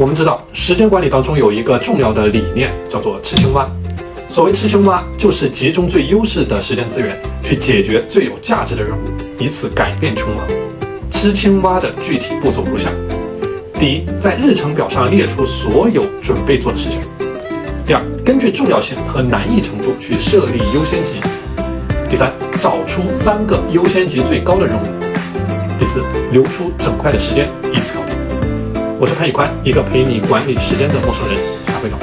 我们知道，时间管理当中有一个重要的理念，叫做吃青蛙。所谓吃青蛙，就是集中最优势的时间资源，去解决最有价值的任务，以此改变穷忙。吃青蛙的具体步骤如下：第一，在日程表上列出所有准备做的事情；第二，根据重要性和难易程度去设立优先级；第三，找出三个优先级最高的任务；第四，留出整块的时间，以此考虑。我是潘宇宽，一个陪你管理时间的陌生人。下回聊。